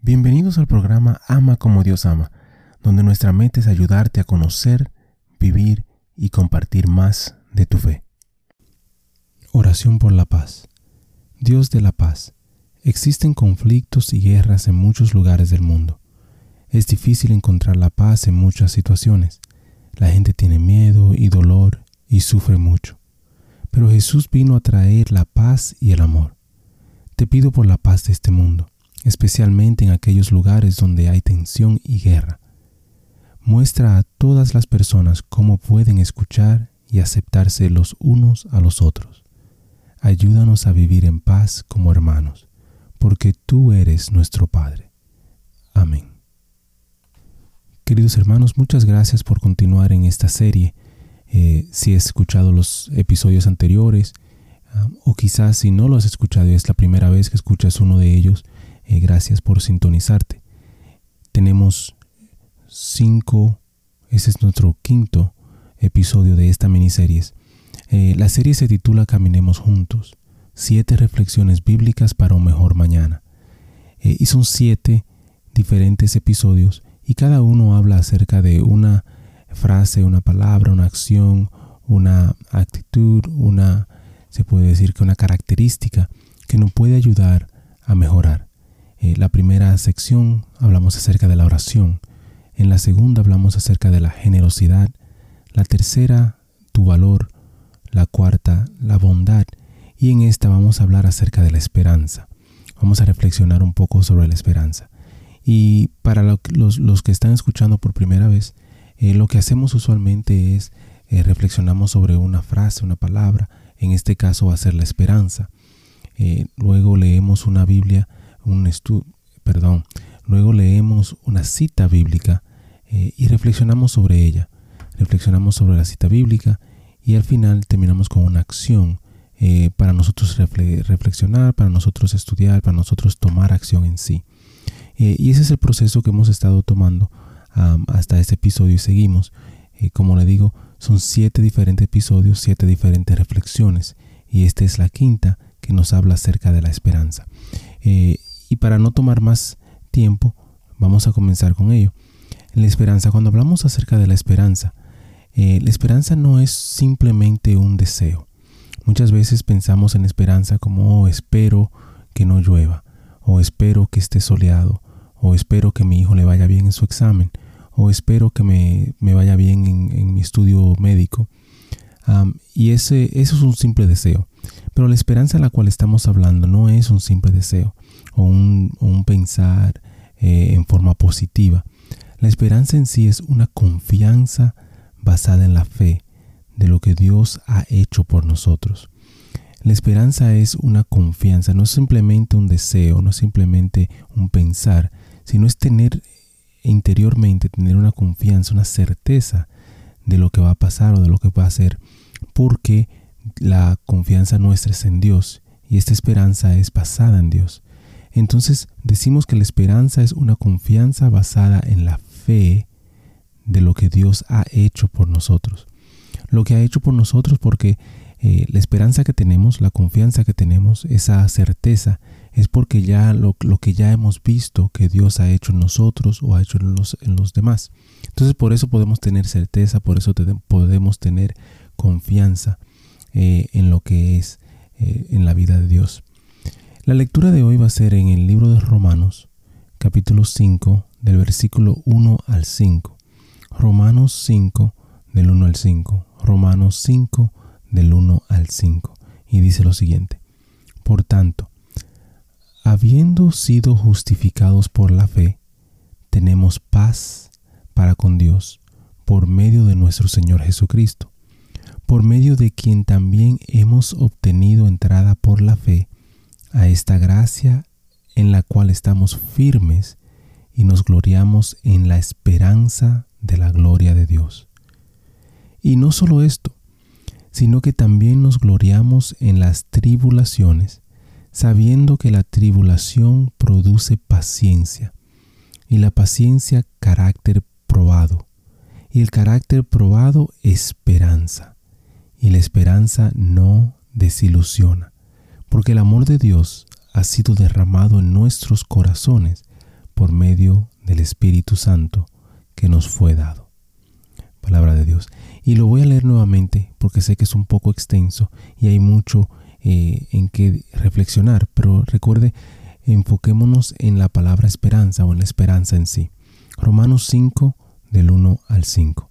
Bienvenidos al programa Ama como Dios ama, donde nuestra meta es ayudarte a conocer, vivir y compartir más de tu fe. Oración por la paz. Dios de la paz. Existen conflictos y guerras en muchos lugares del mundo. Es difícil encontrar la paz en muchas situaciones. La gente tiene miedo y dolor y sufre mucho. Pero Jesús vino a traer la paz y el amor. Te pido por la paz de este mundo, especialmente en aquellos lugares donde hay tensión y guerra. Muestra a todas las personas cómo pueden escuchar y aceptarse los unos a los otros. Ayúdanos a vivir en paz como hermanos, porque tú eres nuestro Padre. Amén. Queridos hermanos, muchas gracias por continuar en esta serie. Eh, si has escuchado los episodios anteriores, o quizás si no lo has escuchado y es la primera vez que escuchas uno de ellos, eh, gracias por sintonizarte. Tenemos cinco, ese es nuestro quinto episodio de esta miniserie. Eh, la serie se titula Caminemos Juntos, siete reflexiones bíblicas para un mejor mañana. Eh, y son siete diferentes episodios y cada uno habla acerca de una frase, una palabra, una acción, una actitud, una se puede decir que una característica que nos puede ayudar a mejorar. Eh, la primera sección hablamos acerca de la oración, en la segunda hablamos acerca de la generosidad, la tercera tu valor, la cuarta la bondad y en esta vamos a hablar acerca de la esperanza. Vamos a reflexionar un poco sobre la esperanza. Y para los, que están escuchando por primera vez, eh, lo que hacemos usualmente es eh, reflexionamos sobre una frase, una palabra, en este caso va a ser la esperanza. Eh, luego leemos una Biblia, un estudio, perdón, luego leemos una cita bíblica eh, y reflexionamos sobre ella. Reflexionamos sobre la cita bíblica y al final terminamos con una acción eh, para nosotros reflexionar, para nosotros estudiar, para nosotros tomar acción en sí. y ese es el proceso que hemos estado tomando hasta este episodio y seguimos. como le digo, son siete diferentes episodios, siete diferentes reflexiones y esta es la quinta que nos habla acerca de la esperanza. Eh, y para no tomar más tiempo, vamos a comenzar con ello. La esperanza, cuando hablamos acerca de la esperanza, eh, la esperanza no es simplemente un deseo. Muchas veces pensamos en esperanza como oh, espero que no llueva, o espero que esté soleado, o espero que mi hijo le vaya bien en su examen, o espero que me, vaya bien en, mi estudio médico. y ese, eso es un simple deseo. Pero la esperanza a la cual estamos hablando no es un simple deseo o un, pensar eh, en forma positiva. La esperanza en sí es una confianza basada en la fe de lo que Dios ha hecho por nosotros. La esperanza es una confianza, no es simplemente un deseo, no es simplemente un pensar, sino es tener interiormente tener una confianza, una certeza de lo que va a pasar o de lo que va a hacer, porque la confianza nuestra es en Dios y esta esperanza es basada en Dios. Entonces decimos que la esperanza es una confianza basada en la fe de lo que Dios ha hecho por nosotros. Lo que ha hecho por nosotros porque eh, la esperanza que tenemos, la confianza que tenemos, esa certeza es porque ya lo, que ya hemos visto que Dios ha hecho en nosotros o ha hecho en los, demás. Entonces por eso podemos tener certeza, por eso podemos tener confianza eh, en lo que es eh, en la vida de Dios. La lectura de hoy va a ser en el libro de Romanos, capítulo 5, del versículo 1 al 5. Romanos 5, del 1 al 5. Romanos 5, del 1 al 5. Y dice lo siguiente. Por tanto, habiendo sido justificados por la fe, tenemos paz para con Dios por medio de nuestro Señor Jesucristo, por medio de quien también hemos obtenido entrada por la fe a esta gracia en la cual estamos firmes y nos gloriamos en la esperanza de la gloria de Dios. Y no solo esto, sino que también nos gloriamos en las tribulaciones, sabiendo que la tribulación produce paciencia, y la paciencia carácter probado, y el carácter probado esperanza, y la esperanza no desilusiona, porque el amor de Dios ha sido derramado en nuestros corazones por medio del Espíritu Santo que nos fue dado. Palabra de Dios. Y lo voy a leer nuevamente porque sé que es un poco extenso y hay mucho eh, en que reflexionar, pero recuerde, enfoquémonos en la palabra esperanza o en la esperanza en sí. Romanos 5 del 1 al 5.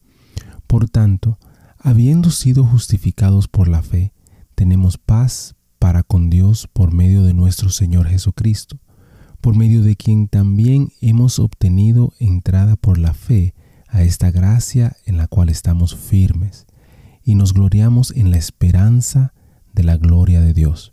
Por tanto, habiendo sido justificados por la fe, tenemos paz para con Dios por medio de nuestro Señor Jesucristo, por medio de quien también hemos obtenido entrada por la fe a esta gracia en la cual estamos firmes, y nos gloriamos en la esperanza de la gloria de Dios.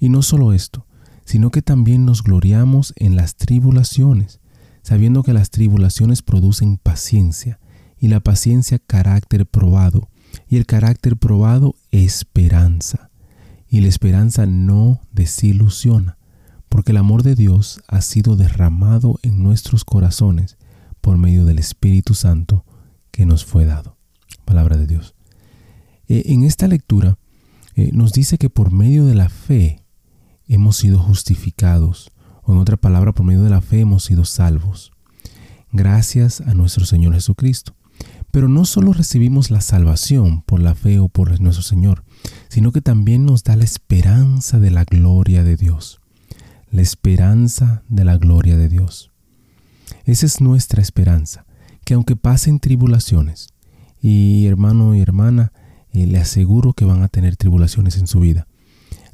Y no solo esto, sino que también nos gloriamos en las tribulaciones, sabiendo que las tribulaciones producen paciencia, y la paciencia carácter probado, y el carácter probado esperanza. Y la esperanza no desilusiona, porque el amor de Dios ha sido derramado en nuestros corazones por medio del Espíritu Santo que nos fue dado. Palabra de Dios. Eh, en esta lectura eh, nos dice que por medio de la fe hemos sido justificados, o en otra palabra, por medio de la fe hemos sido salvos, gracias a nuestro Señor Jesucristo. Pero no solo recibimos la salvación por la fe o por nuestro Señor, sino que también nos da la esperanza de la gloria de Dios. La esperanza de la gloria de Dios. Esa es nuestra esperanza, que aunque pasen tribulaciones, y hermano y hermana, eh, le aseguro que van a tener tribulaciones en su vida.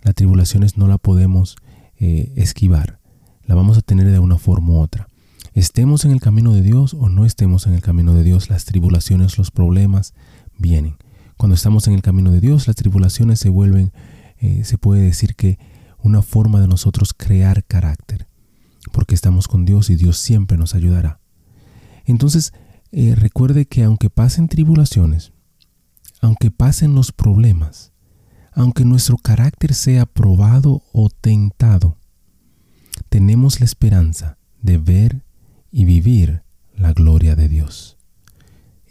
Las tribulaciones no la podemos eh, esquivar, la vamos a tener de una forma u otra. Estemos en el camino de Dios o no estemos en el camino de Dios, las tribulaciones, los problemas vienen. Cuando estamos en el camino de Dios, las tribulaciones se vuelven, eh, se puede decir que una forma de nosotros crear carácter, porque estamos con Dios y Dios siempre nos ayudará. Entonces, eh, recuerde que aunque pasen tribulaciones, aunque pasen los problemas, aunque nuestro carácter sea probado o tentado, tenemos la esperanza de ver y vivir la gloria de Dios.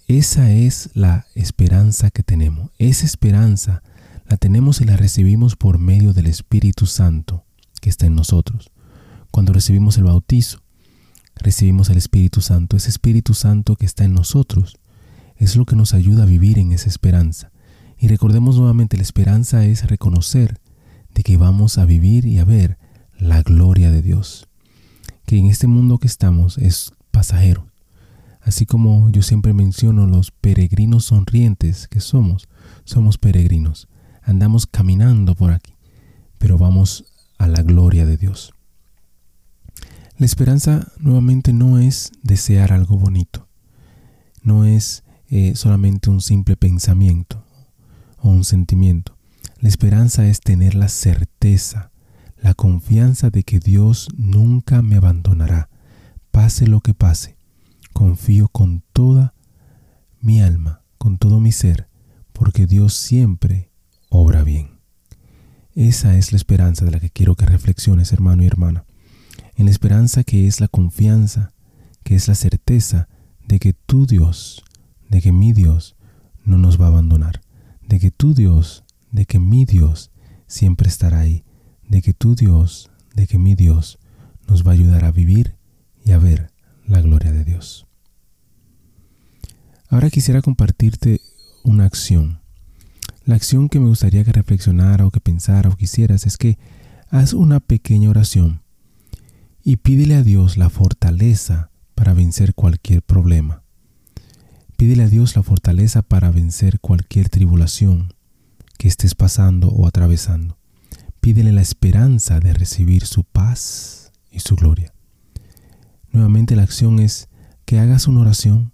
Esa es la esperanza que tenemos. Esa esperanza la tenemos y la recibimos por medio del Espíritu Santo que está en nosotros. Cuando recibimos el bautizo, recibimos el Espíritu Santo. Ese Espíritu Santo que está en nosotros es lo que nos ayuda a vivir en esa esperanza. Y recordemos nuevamente, la esperanza es reconocer de que vamos a vivir y a ver la gloria de Dios que en este mundo que estamos es pasajero. Así como yo siempre menciono los peregrinos sonrientes que somos, somos peregrinos. Andamos caminando por aquí, pero vamos a la gloria de Dios. La esperanza nuevamente no es desear algo bonito, no es eh, solamente un simple pensamiento o un sentimiento. La esperanza es tener la certeza la confianza de que Dios nunca me abandonará, pase lo que pase. Confío con toda mi alma, con todo mi ser, porque Dios siempre obra bien. Esa es la esperanza de la que quiero que reflexiones, hermano y hermana. En la esperanza que es la confianza, que es la certeza de que tu Dios, de que mi Dios no nos va a abandonar, de que tu Dios, de que mi Dios siempre estará ahí, de que tu Dios, de que mi Dios, nos va a ayudar a vivir y a ver la gloria de Dios. Ahora quisiera compartirte una acción. La acción que me gustaría que reflexionara o que pensara o quisieras es que haz una pequeña oración y pídele a Dios la fortaleza para vencer cualquier problema. Pídele a Dios la fortaleza para vencer cualquier tribulación que estés pasando o atravesando. Pídele la esperanza de recibir su paz y su gloria. Nuevamente la acción es que hagas una oración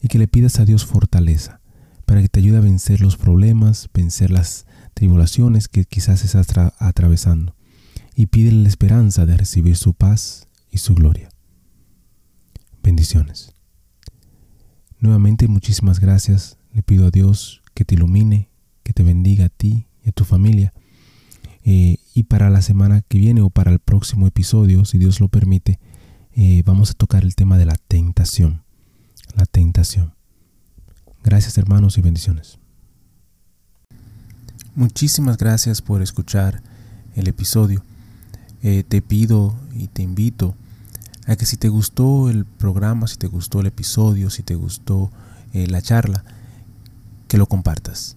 y que le pidas a Dios fortaleza para que te ayude a vencer los problemas, vencer las tribulaciones que quizás estás atravesando. Y pídele la esperanza de recibir su paz y su gloria. Bendiciones. Nuevamente muchísimas gracias. Le pido a Dios que te ilumine, que te bendiga a ti y a tu familia eh, y para la semana que viene o para el próximo episodio, si Dios lo permite, eh, vamos a tocar el tema de la tentación. La tentación. Gracias hermanos y bendiciones. Muchísimas gracias por escuchar el episodio. Eh, te pido y te invito a que si te gustó el programa, si te gustó el episodio, si te gustó la charla, que lo compartas.